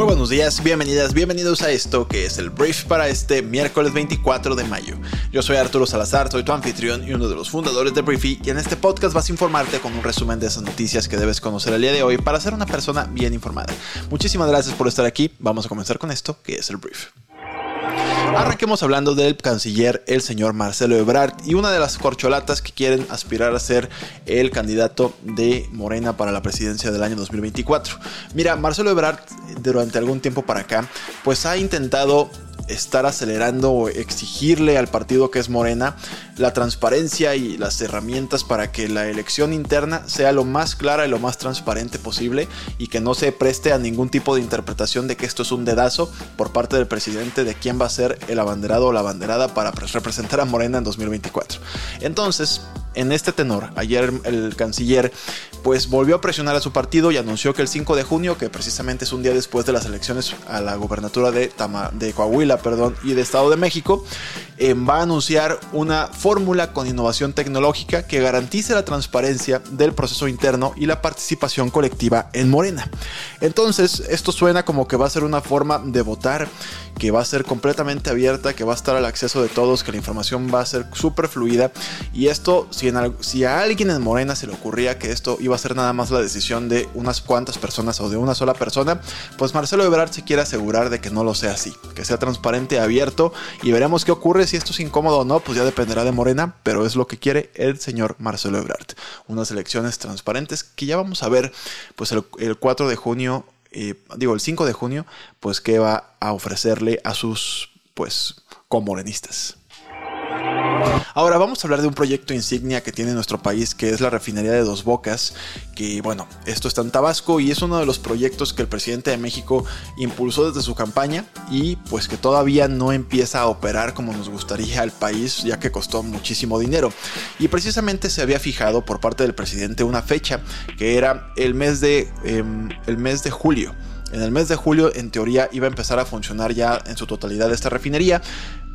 Muy buenos días, bienvenidas, bienvenidos a esto que es el brief para este miércoles 24 de mayo. Yo soy Arturo Salazar, soy tu anfitrión y uno de los fundadores de Briefy y en este podcast vas a informarte con un resumen de esas noticias que debes conocer el día de hoy para ser una persona bien informada. Muchísimas gracias por estar aquí, vamos a comenzar con esto que es el brief. Arranquemos hablando del canciller, el señor Marcelo Ebrard, y una de las corcholatas que quieren aspirar a ser el candidato de Morena para la presidencia del año 2024. Mira, Marcelo Ebrard, durante algún tiempo para acá, pues ha intentado estar acelerando o exigirle al partido que es Morena la transparencia y las herramientas para que la elección interna sea lo más clara y lo más transparente posible y que no se preste a ningún tipo de interpretación de que esto es un dedazo por parte del presidente de quién va a ser el abanderado o la abanderada para representar a Morena en 2024. Entonces, en este tenor, ayer el canciller pues volvió a presionar a su partido y anunció que el 5 de junio, que precisamente es un día después de las elecciones a la gobernatura de, de Coahuila perdón, y de Estado de México, eh, va a anunciar una fórmula con innovación tecnológica que garantice la transparencia del proceso interno y la participación colectiva en Morena. Entonces, esto suena como que va a ser una forma de votar que va a ser completamente abierta, que va a estar al acceso de todos, que la información va a ser súper fluida. Y esto, si, a alguien en Morena se le ocurría que esto iba a ser nada más la decisión de unas cuantas personas o de una sola persona, pues Marcelo Ebrard se quiere asegurar de que no lo sea así, que sea transparente, abierto y veremos qué ocurre si esto es incómodo o no, pues ya dependerá de Morena, pero es lo que quiere el señor Marcelo Ebrard. Unas elecciones transparentes que ya vamos a ver pues el, el 4 de junio digo, el 5 de junio, pues que va a ofrecerle a sus, pues, comorenistas. Ahora vamos a hablar de un proyecto insignia que tiene nuestro país, que es la refinería de Dos Bocas, que bueno, esto está en Tabasco y es uno de los proyectos que el presidente de México impulsó desde su campaña y pues que todavía no empieza a operar como nos gustaría al país, ya que costó muchísimo dinero. Y precisamente se había fijado por parte del presidente una fecha, que era el mes de, em, el mes de julio. En el mes de julio, en teoría, iba a empezar a funcionar ya en su totalidad esta refinería.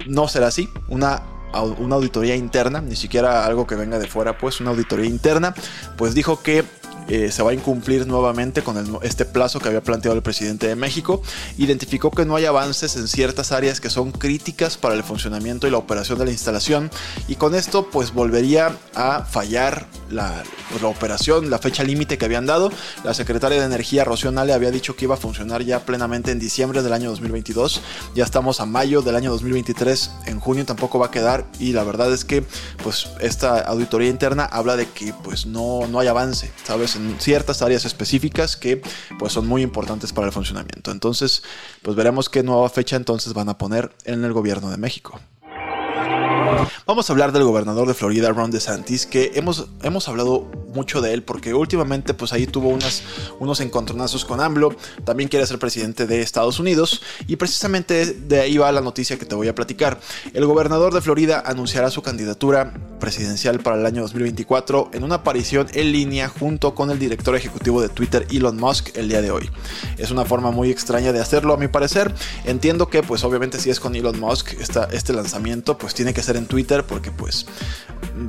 No será así. Una una auditoría interna, ni siquiera algo que venga de fuera, pues una auditoría interna, pues dijo que eh, se va a incumplir nuevamente con este plazo que había planteado el presidente de México. Identificó que no hay avances en ciertas áreas que son críticas para el funcionamiento y la operación de la instalación y con esto pues volvería a fallar la, pues, operación, la fecha límite que habían dado. La secretaria de Energía, Rocío Nale, había dicho que iba a funcionar ya plenamente en diciembre del año 2022. Ya estamos a mayo del año 2023, en junio tampoco va a quedar y la verdad es que pues esta auditoría interna habla de que pues no, no hay avance. En ciertas áreas específicas que pues son muy importantes para el funcionamiento. Entonces, pues veremos qué nueva fecha entonces van a poner en el gobierno de México. Vamos a hablar del gobernador de Florida, Ron DeSantis, que hemos, hemos hablado mucho de él porque últimamente pues ahí tuvo unos encontronazos con AMLO, también quiere ser presidente de Estados Unidos y precisamente de ahí va la noticia que te voy a platicar. El gobernador de Florida anunciará su candidatura presidencial para el año 2024 en una aparición en línea junto con el director ejecutivo de Twitter, Elon Musk, el día de hoy. Es una forma muy extraña de hacerlo a mi parecer. Entiendo que pues obviamente si es con Elon Musk esta, este lanzamiento pues tiene que ser en Twitter porque pues,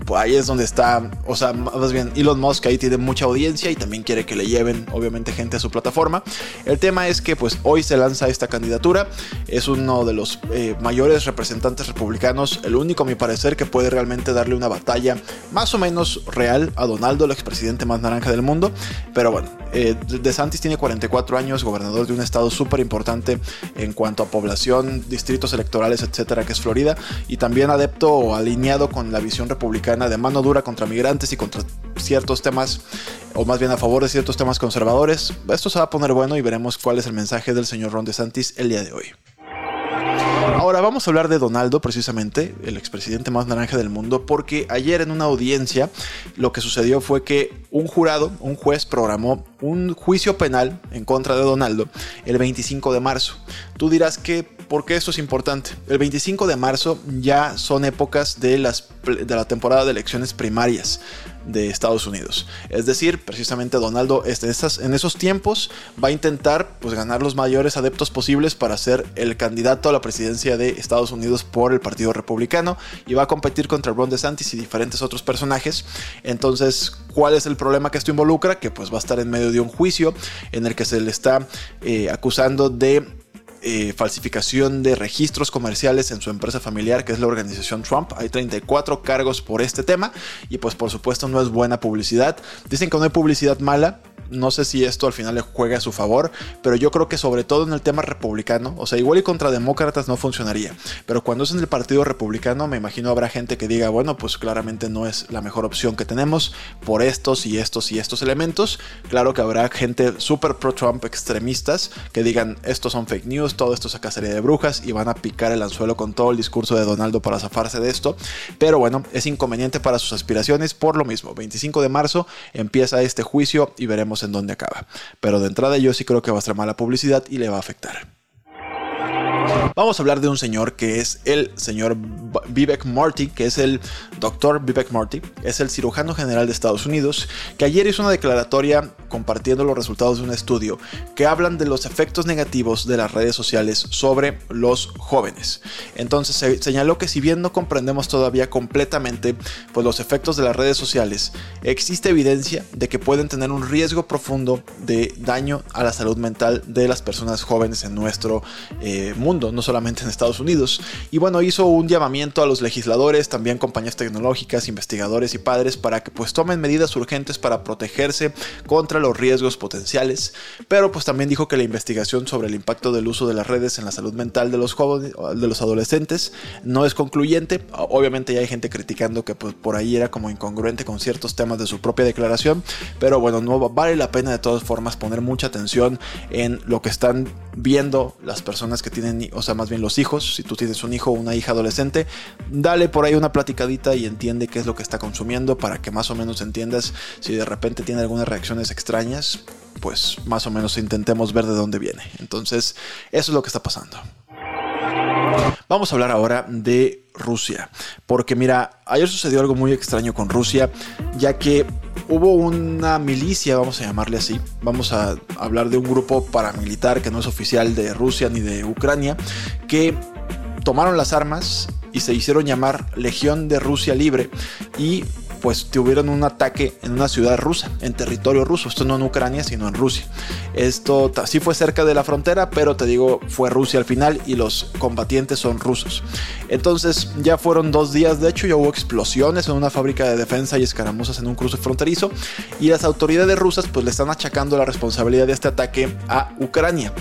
pues, ahí es donde está, o sea, más bien Elon Musk ahí tiene mucha audiencia y también quiere que le lleven obviamente gente a su plataforma. El tema es que pues hoy se lanza esta candidatura, es uno de los eh, mayores representantes republicanos, el único a mi parecer que puede realmente darle una batalla más o menos real a Donaldo, el expresidente más naranja del mundo, pero bueno, eh, DeSantis tiene 44 años, gobernador de un estado súper importante en cuanto a población, distritos electorales, etcétera, que es Florida, y también adepto o alineado con la visión republicana de mano dura contra migrantes y contra ciertos temas, o más bien a favor de ciertos temas conservadores. Esto se va a poner bueno y veremos cuál es el mensaje del señor Ron DeSantis el día de hoy. Ahora vamos a hablar de Donaldo, precisamente, el expresidente más naranja del mundo, porque ayer en una audiencia lo que sucedió fue que un jurado, un juez, programó un juicio penal en contra de Donaldo el 25 de marzo. Tú dirás que, ¿por qué esto es importante? El 25 de marzo ya son épocas de, las, de la temporada de elecciones primarias de Estados Unidos. Es decir, precisamente Donaldo en esos tiempos va a intentar pues, ganar los mayores adeptos posibles para ser el candidato a la presidencia de Estados Unidos por el Partido Republicano y va a competir contra Ron DeSantis y diferentes otros personajes. Entonces, ¿cuál es el problema que esto involucra? Que pues va a estar en medio de un juicio en el que se le está eh, acusando de eh, falsificación de registros comerciales en su empresa familiar, que es la organización Trump. Hay 34 cargos por este tema y pues por supuesto no es buena publicidad. Dicen que no hay publicidad mala, no sé si esto al final le juega a su favor, pero yo creo que sobre todo en el tema republicano, o sea, igual y contra demócratas no funcionaría, pero cuando es en el partido republicano me imagino habrá gente que diga, bueno, pues claramente no es la mejor opción que tenemos por estos y estos y estos elementos. Claro que habrá gente súper pro-Trump extremistas que digan, estos son fake news, todo esto es cacería de brujas y van a picar el anzuelo con todo el discurso de Donaldo para zafarse de esto, pero bueno, es inconveniente para sus aspiraciones por lo mismo. 25 de marzo empieza este juicio y veremos en dónde acaba. Pero de entrada yo sí creo que va a ser mala publicidad y le va a afectar. Vamos a hablar de un señor que es el señor Vivek Marty, que es el doctor Vivek Marty, es el cirujano general de Estados Unidos, que ayer hizo una declaratoria compartiendo los resultados de un estudio que hablan de los efectos negativos de las redes sociales sobre los jóvenes. Entonces se señaló que si bien no comprendemos todavía completamente pues, los efectos de las redes sociales, existe evidencia de que pueden tener un riesgo profundo de daño a la salud mental de las personas jóvenes en nuestro eh, mundo solamente en Estados Unidos. Y bueno, hizo un llamamiento a los legisladores, también compañías tecnológicas, investigadores y padres para que pues tomen medidas urgentes para protegerse contra los riesgos potenciales. Pero pues también dijo que la investigación sobre el impacto del uso de las redes en la salud mental de los jóvenes, de los adolescentes, no es concluyente. Obviamente ya hay gente criticando que pues, por ahí era como incongruente con ciertos temas de su propia declaración. Pero bueno, no vale la pena de todas formas poner mucha atención en lo que están viendo las personas que tienen o sea, más bien los hijos, si tú tienes un hijo o una hija adolescente, dale por ahí una platicadita y entiende qué es lo que está consumiendo para que más o menos entiendas si de repente tiene algunas reacciones extrañas, pues más o menos intentemos ver de dónde viene. Entonces, eso es lo que está pasando. Vamos a hablar ahora de Rusia, porque mira, ayer sucedió algo muy extraño con Rusia, ya que hubo una milicia, vamos a llamarle así, vamos a hablar de un grupo paramilitar que no es oficial de Rusia ni de Ucrania, que tomaron las armas y se hicieron llamar Legión de Rusia Libre y pues tuvieron un ataque en una ciudad rusa, en territorio ruso. Esto no en Ucrania, sino en Rusia. Esto sí fue cerca de la frontera, pero te digo, fue Rusia al final y los combatientes son rusos. Entonces ya fueron dos días, de hecho ya hubo explosiones en una fábrica de defensa y escaramuzas en un cruce fronterizo y las autoridades rusas pues le están achacando la responsabilidad de este ataque a Ucrania.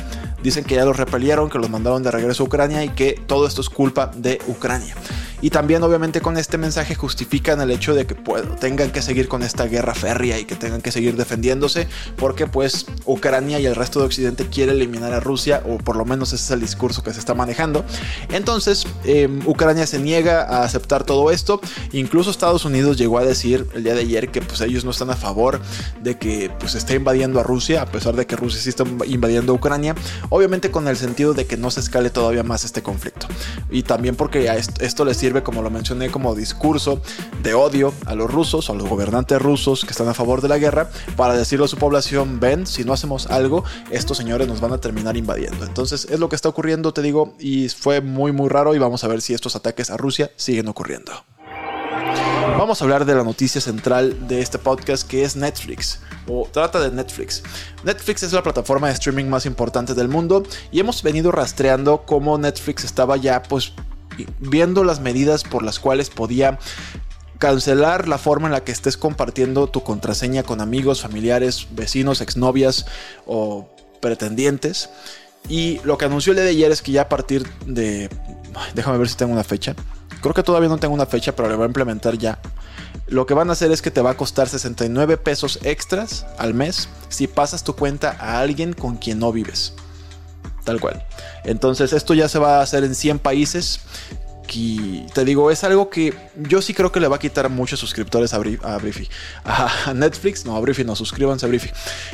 Dicen que ya los repelieron, que los mandaron de regreso a Ucrania y que todo esto es culpa de Ucrania. Y también obviamente con este mensaje justifican el hecho de que tengan que seguir con esta guerra férrea y que tengan que seguir defendiéndose porque pues Ucrania y el resto de Occidente quiere eliminar a Rusia o por lo menos ese es el discurso que se está manejando. Entonces em, Ucrania se niega a aceptar todo esto. Incluso Estados Unidos llegó a decir el día de ayer que pues ellos no están a favor de que pues esté invadiendo a Rusia a pesar de que Rusia sí está invadiendo a Ucrania. Obviamente con el sentido de que no se escale todavía más este conflicto. Y también porque a esto, esto les sirve, como lo mencioné, como discurso de odio a los rusos, a los gobernantes rusos que están a favor de la guerra, para decirle a su población, ven, si no hacemos algo, estos señores nos van a terminar invadiendo. Entonces es lo que está ocurriendo, te digo, y fue muy, muy raro y vamos a ver si estos ataques a Rusia siguen ocurriendo. Vamos a hablar de la noticia central de este podcast que es Netflix o trata de Netflix. Netflix es la plataforma de streaming más importante del mundo y hemos venido rastreando cómo Netflix estaba ya pues viendo las medidas por las cuales podía cancelar la forma en la que estés compartiendo tu contraseña con amigos, familiares, vecinos, exnovias o pretendientes. Y lo que anunció el día de ayer es que ya a partir de... Déjame ver si tengo una fecha. Creo que todavía no tengo una fecha, pero le va a implementar ya. Lo que van a hacer es que te va a costar 69 pesos extras al mes si pasas tu cuenta a alguien con quien no vives. Tal cual. Entonces esto ya se va a hacer en 100 países. Y te digo, es algo que yo sí creo que le va a quitar muchos suscriptores a, Briefy. A, Netflix, no, a Briefy, no, suscríbanse a Briefy.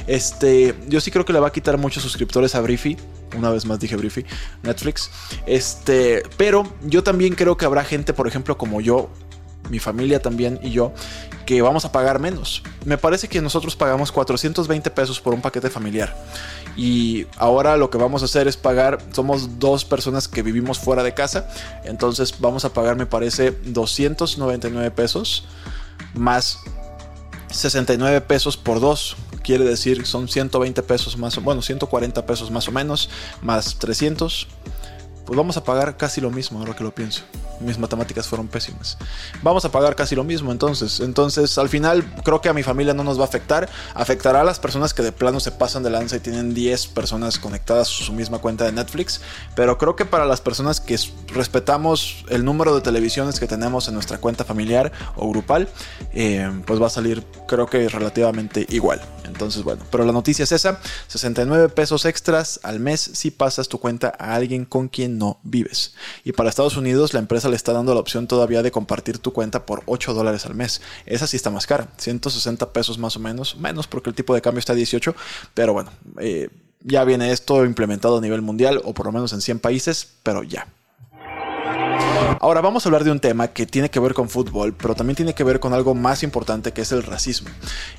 Este, yo sí creo que le va a quitar muchos suscriptores a Briefy. Una vez más dije Briefy, Netflix. Este, pero yo también creo que habrá gente, por ejemplo, como yo, mi familia también y yo, que vamos a pagar menos. Me parece que nosotros pagamos 420 pesos por un paquete familiar. Y ahora lo que vamos a hacer es pagar, somos dos personas que vivimos fuera de casa, entonces vamos a pagar me parece 299 pesos más 69 pesos por dos. Quiere decir son 120 pesos más, bueno, 140 pesos más o menos, más 300 pues vamos a pagar casi lo mismo, ahora que lo pienso. Mis matemáticas fueron pésimas. Vamos a pagar casi lo mismo entonces. Entonces, al final, creo que a mi familia no nos va a afectar. Afectará a las personas que de plano se pasan de lanza y tienen 10 personas conectadas a su misma cuenta de Netflix. Pero creo que para las personas que respetamos el número de televisiones que tenemos en nuestra cuenta familiar o grupal, eh, pues va a salir, creo que relativamente igual. Entonces, bueno, pero la noticia es esa: 69 pesos extras al mes si pasas tu cuenta a alguien con quien no vives. Y para Estados Unidos la empresa le está dando la opción todavía de compartir tu cuenta por 8 dólares al mes. Esa sí está más cara, 160 pesos más o menos, menos porque el tipo de cambio está a 18, pero bueno, eh, ya viene esto implementado a nivel mundial o por lo menos en 100 países, pero ya. Ahora vamos a hablar de un tema que tiene que ver con fútbol, pero también tiene que ver con algo más importante que es el racismo.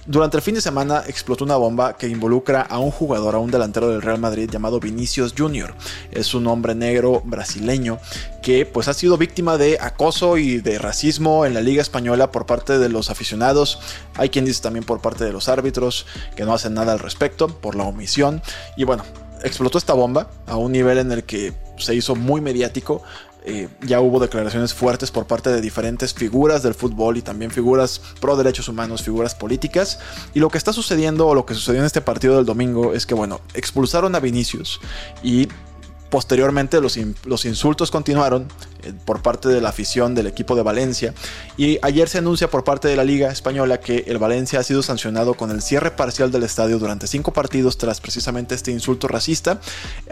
Durante el fin de semana explotó una bomba que involucra a un jugador, a un delantero del Real Madrid llamado Vinicius Jr. Es un hombre negro brasileño que pues ha sido víctima de acoso y de racismo en la liga española por parte de los aficionados. Hay quien dice también por parte de los árbitros que no hacen nada al respecto por la omisión. Y bueno, explotó esta bomba a un nivel en el que se hizo muy mediático. Eh, ya hubo declaraciones fuertes por parte de diferentes figuras del fútbol y también figuras pro derechos humanos, figuras políticas. Y lo que está sucediendo o lo que sucedió en este partido del domingo es que, bueno, expulsaron a Vinicius y posteriormente los, los insultos continuaron por parte de la afición del equipo de Valencia. Y ayer se anuncia por parte de la Liga Española que el Valencia ha sido sancionado con el cierre parcial del estadio durante cinco partidos tras precisamente este insulto racista.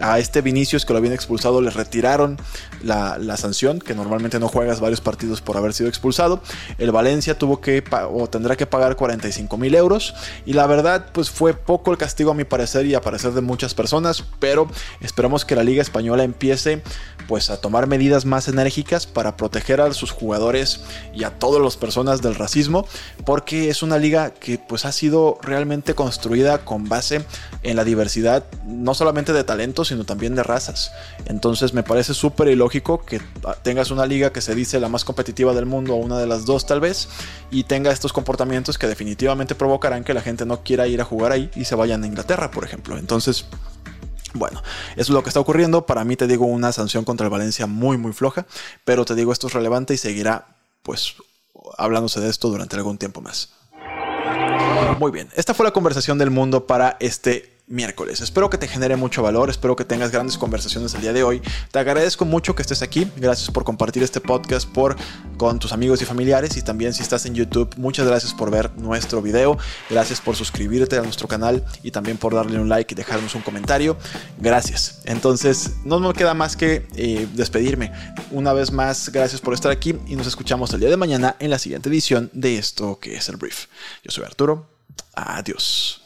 A este Vinicius que lo habían expulsado le retiraron la, sanción, que normalmente no juegas varios partidos por haber sido expulsado. El Valencia tuvo que o tendrá que pagar 45 mil euros. Y la verdad, pues fue poco el castigo a mi parecer y a parecer de muchas personas. Pero esperamos que la Liga Española empiece pues a tomar medidas más en enérgicas para proteger a sus jugadores y a todas las personas del racismo, porque es una liga que pues ha sido realmente construida con base en la diversidad, no solamente de talentos, sino también de razas. Entonces me parece súper ilógico que tengas una liga que se dice la más competitiva del mundo, o una de las dos tal vez, y tenga estos comportamientos que definitivamente provocarán que la gente no quiera ir a jugar ahí y se vayan a Inglaterra, por ejemplo. Entonces, bueno, eso es lo que está ocurriendo. Para mí te digo una sanción contra el Valencia muy muy floja, pero te digo esto es relevante y seguirá pues hablándose de esto durante algún tiempo más. Muy bien, esta fue la conversación del mundo para este miércoles. Espero que te genere mucho valor, espero que tengas grandes conversaciones el día de hoy. Te agradezco mucho que estés aquí, gracias por compartir este podcast por, con tus amigos y familiares y también si estás en YouTube, muchas gracias por ver nuestro video, gracias por suscribirte a nuestro canal y también por darle un like y dejarnos un comentario. Gracias. Entonces, no me queda más que eh, despedirme. Una vez más, gracias por estar aquí y nos escuchamos el día de mañana en la siguiente edición de esto que es el brief. Yo soy Arturo. Adiós.